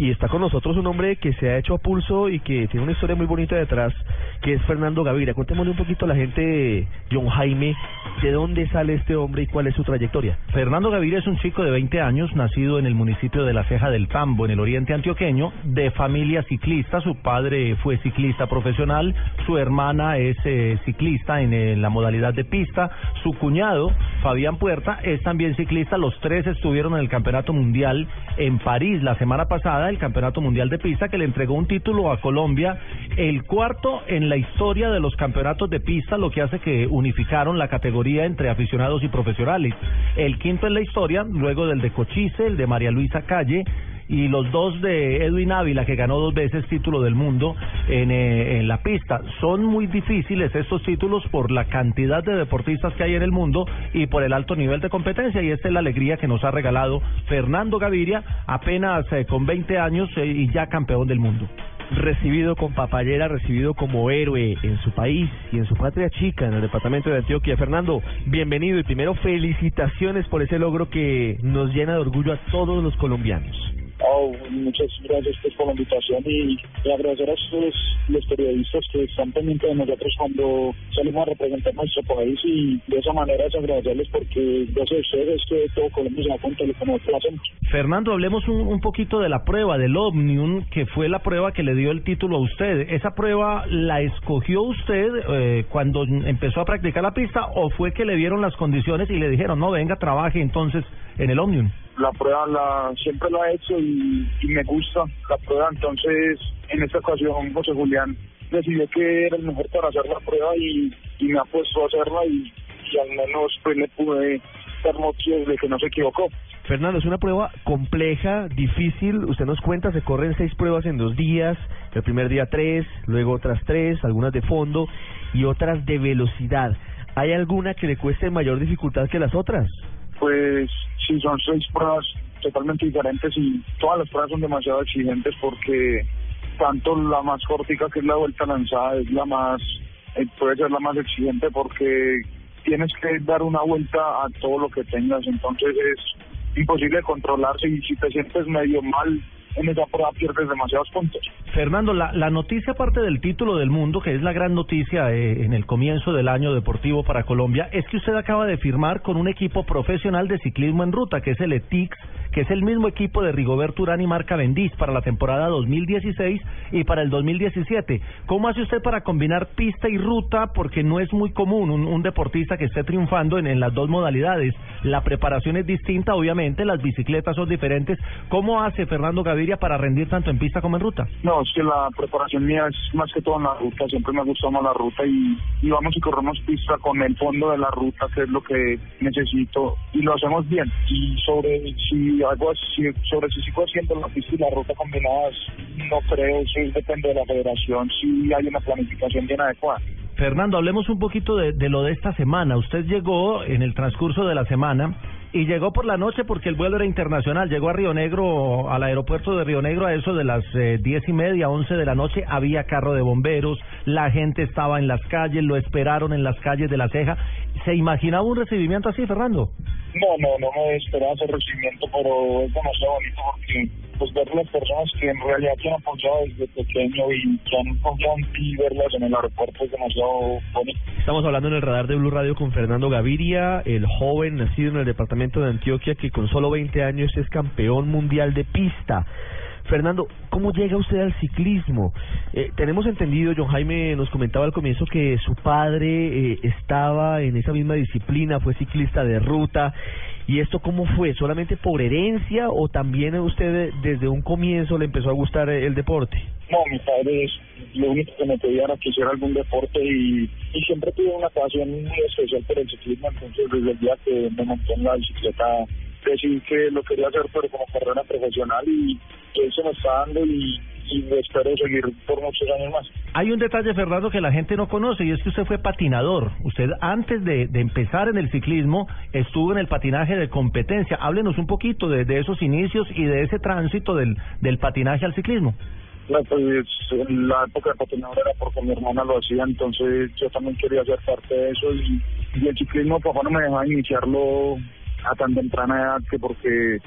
Y está con nosotros un hombre que se ha hecho a pulso y que tiene una historia muy bonita detrás, que es Fernando Gaviria. Contémosle un poquito a la gente, John Jaime, de dónde sale este hombre y cuál es su trayectoria. Fernando Gaviria es un chico de 20 años, nacido en el municipio de La Ceja del Tambo, en el oriente antioqueño, de familia ciclista. Su padre fue ciclista profesional, su hermana es eh, ciclista en, la modalidad de pista, su cuñado, Fabián Puerta, es también ciclista. Los tres estuvieron en el Campeonato Mundial en París la semana pasada el Campeonato Mundial de Pista que le entregó un título a Colombia, el cuarto en la historia de los campeonatos de pista, lo que hace que unificaron la categoría entre aficionados y profesionales. El quinto en la historia, luego del de Cochise, el de María Luisa Calle, y los dos de Edwin Ávila, que ganó dos veces título del mundo en, eh, en, la pista. Son muy difíciles estos títulos por la cantidad de deportistas que hay en el mundo y por el alto nivel de competencia, y esta es la alegría que nos ha regalado Fernando Gaviria, apenas eh, con 20 años eh, y ya campeón del mundo recibido con papayera, recibido como héroe en su país y en su patria chica, en el departamento de Antioquia. Fernando, bienvenido y primero felicitaciones por ese logro que nos llena de orgullo a todos los colombianos. Oh, muchas gracias pues, por la invitación y, agradecer a ustedes, los periodistas que están pendientes de nosotros cuando salimos a representar nuestro país y de esa manera es agradecerles porque gracias a ustedes es que todo Colombia se da cuenta de lo que nosotros hacemos. Fernando, hablemos un, un poquito de la prueba del Omnium, que fue la prueba que le dio el título a usted. ¿Esa prueba la escogió usted eh, cuando empezó a practicar la pista o fue que le dieron las condiciones y le dijeron, no, venga, trabaje entonces en el Omnium? La prueba la siempre la he hecho y, me gusta la prueba, entonces en esta ocasión José Julián decidió que era el mejor para hacer la prueba y, me ha puesto a hacerla y, al menos pues le pude dar motivos de que no se equivocó. Fernando, es una prueba compleja, difícil. Usted nos cuenta, se corren seis pruebas en dos días. El primer día tres, luego otras tres, algunas de fondo y otras de velocidad. ¿Hay alguna que le cueste mayor dificultad que las otras? Pues sí, son seis pruebas totalmente diferentes y todas las pruebas son demasiado exigentes porque tanto la más cortica que es la vuelta lanzada es la más, eh, puede ser la más exigente porque tienes que dar una vuelta a todo lo que tengas, entonces es imposible controlarse y si te sientes medio mal en esa prueba pierdes demasiados puntos. Fernando, la, la noticia aparte del título del mundo, que es la gran noticia eh, en el comienzo del año deportivo para Colombia, es que usted acaba de firmar con un equipo profesional de ciclismo en ruta, que es el ETIX, que es el mismo equipo de Rigoberto Urán y Marca Bendiz para la temporada 2016 y para el 2017. ¿Cómo hace usted para combinar pista y ruta? Porque no es muy común un, deportista que esté triunfando en, en las dos modalidades. La preparación es distinta, obviamente, las bicicletas son diferentes. ¿Cómo hace Fernando Gaviria para rendir tanto en pista como en ruta? No, es que la preparación mía es más que todo en la ruta, siempre me gusta más la ruta y, vamos y corremos pista con el fondo de la ruta, que es lo que necesito, y lo hacemos bien. Y sobre si así, sobre si sigo haciendo la pista y la ruta combinadas, no creo, sí depende de la federación, si hay una planificación bien adecuada. Fernando, hablemos un poquito de, de lo de esta semana. Usted llegó en el transcurso de la semana y llegó por la noche porque el vuelo era internacional. Llegó a Río Negro, al aeropuerto de Río Negro a eso de las eh, diez y media, once de la noche. Había carro de bomberos, la gente estaba en las calles, lo esperaron en las calles de La Ceja. ¿Se imaginaba un recibimiento así, Fernando? No, no, no me esperaba ese recibimiento, pero es demasiado bonito porque pues ver las personas que en realidad te han apoyado desde pequeño y que han confiado en ti verlas en el aeropuerto es demasiado bonito. Estamos hablando en el radar de Blue Radio con Fernando Gaviria, el joven nacido en el departamento de Antioquia que con solo 20 años es campeón mundial de pista. Fernando, ¿cómo llega usted al ciclismo? Eh, tenemos entendido, John Jaime nos comentaba al comienzo que su padre eh, estaba en esa misma disciplina, fue ciclista de ruta. ¿Y esto cómo fue? ¿Solamente por herencia o también usted desde un comienzo le empezó a gustar el deporte? No, mi padre es lo único que me pedía era que hiciera algún deporte y, y siempre tuve una pasión muy especial por el ciclismo, entonces desde el día que me monté en la bicicleta decidí que lo quería hacer pero como carrera profesional y, y eso me está dando y, y espero seguir por muchos años más. Hay un detalle, Fernando, que la gente no conoce y es que usted fue patinador. Usted antes de, empezar en el ciclismo estuvo en el patinaje de competencia. Háblenos un poquito de, de esos inicios y de ese tránsito del, del patinaje al ciclismo. No, pues en la época de patinador era porque mi hermana lo hacía, entonces yo también quería ser parte de eso y, y el ciclismo papá no me dejaba iniciarlo a tan temprana edad que porque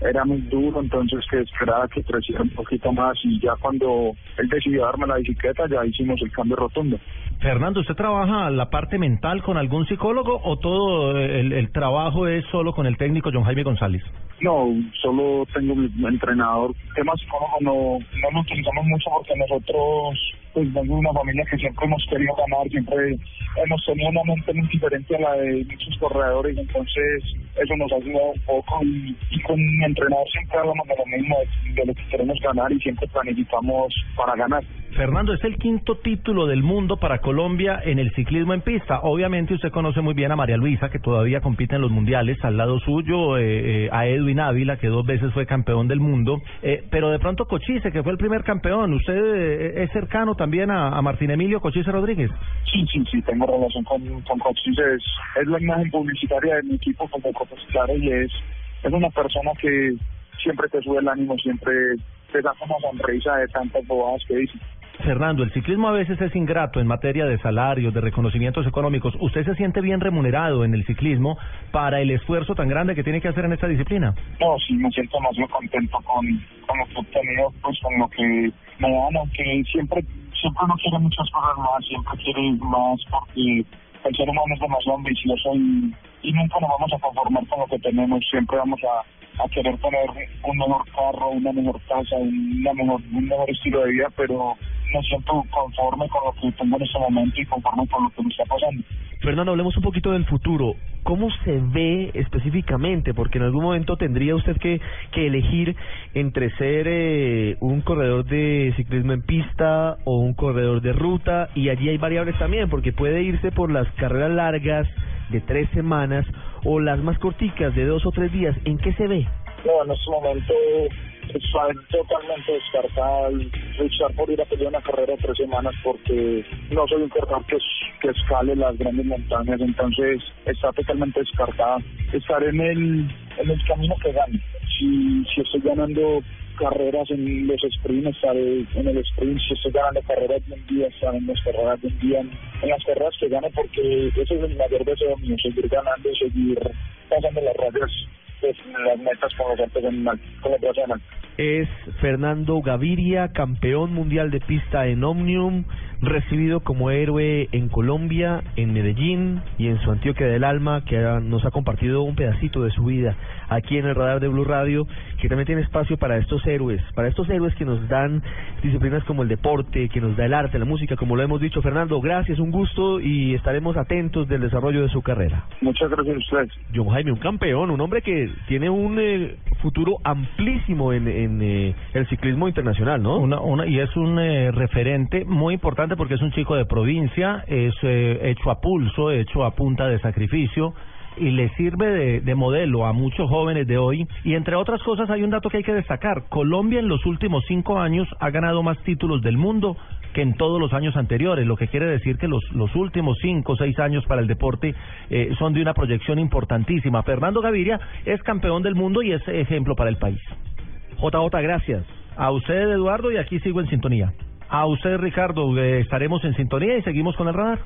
era muy duro, entonces que esperaba que creciera un poquito más y ya cuando él decidió darme la bicicleta ya hicimos el cambio rotundo. Fernando, ¿usted trabaja la parte mental con algún psicólogo o todo el, el trabajo es solo con el técnico John Jaime González? No, solo tengo mi entrenador. Tema psicólogo no, no lo utilizamos mucho porque nosotros pues vengo de una familia que siempre hemos querido ganar, siempre hemos tenido una mente muy diferente a la de muchos corredores, entonces eso nos ha ayudado un poco y, y con mi entrenador siempre hablamos de lo mismo, de, lo que queremos ganar y siempre planificamos para ganar. Fernando, es el quinto título del mundo para Colombia en el ciclismo en pista. Obviamente usted conoce muy bien a María Luisa, que todavía compite en los mundiales, al lado suyo eh, eh, a Edwin Ávila, que dos veces fue campeón del mundo, eh, pero de pronto Cochise, que fue el primer campeón. ¿Usted eh, es cercano también a, a Martín Emilio Cochise Rodríguez? Sí, sí, sí, tengo relación con, con Cochise, es, es la imagen publicitaria de mi equipo como profesional y es, es una persona que siempre te sube el ánimo, siempre te da una sonrisa de tantas bobadas que dice. Fernando, el ciclismo a veces es ingrato en materia de salarios, de reconocimientos económicos. ¿Usted se siente bien remunerado en el ciclismo para el esfuerzo tan grande que tiene que hacer en esta disciplina? No, sí, me siento más bien contento con, con lo que he obtenido, pues con lo que me dan, aunque siempre, siempre uno quiere muchas cosas más, siempre quiere más porque el ser humano es demasiado ambicioso y, nunca nos vamos a conformar con lo que tenemos, siempre vamos a, querer tener un mejor carro, una mejor casa, un mejor estilo de vida, pero me siento conforme con lo que tengo en este momento y conforme con lo que me está pasando. Fernando, hablemos un poquito del futuro. ¿Cómo se ve específicamente? Porque en algún momento tendría usted que, que elegir entre ser eh, un corredor de ciclismo en pista o un corredor de ruta y allí hay variables también, porque puede irse por las carreras largas de tres semanas o las más corticas de dos o tres días. ¿En qué se ve? No, en este momento totalmente descartado luchar por ir a pelear una carrera de tres semanas porque no soy un corredor que, que escale las grandes montañas, entonces está totalmente descartada estar en el, en el camino que gane. Si, si estoy ganando carreras en los sprints, estaré en el sprint, si estoy ganando carreras de un día, estaré en las carreras de un día, en, las carreras que gane porque ese es el mayor deseo mío, seguir ganando, seguir pasando las rayas pues, las metas con los alto. Es Fernando Gaviria, campeón mundial de pista en Omnium, recibido como héroe en Colombia, en Medellín y en su Antioquia del Alma, que nos ha compartido un pedacito de su vida aquí en el radar de Blue Radio, que también tiene espacio para estos héroes, para estos héroes que nos dan disciplinas como el deporte, que nos da el arte, la música, como lo hemos dicho. Fernando, gracias, un gusto y estaremos atentos del desarrollo de su carrera. Muchas gracias a ustedes. John Jaime, un campeón, un hombre que tiene un eh, futuro amplísimo en, en eh, el ciclismo internacional, ¿no? Una, una, y es un eh, referente muy importante porque es un chico de provincia, es eh, hecho a pulso, hecho a punta de sacrificio y le sirve de, de modelo a muchos jóvenes de hoy. Y entre otras cosas hay un dato que hay que destacar. Colombia en los últimos cinco años ha ganado más títulos del mundo que en todos los años anteriores, lo que quiere decir que los, los últimos cinco o seis años para el deporte eh, son de una proyección importantísima. Fernando Gaviria es campeón del mundo y es ejemplo para el país. JJ, gracias. A usted, Eduardo, y aquí sigo en sintonía. A usted, Ricardo, eh, estaremos en sintonía y seguimos con el radar.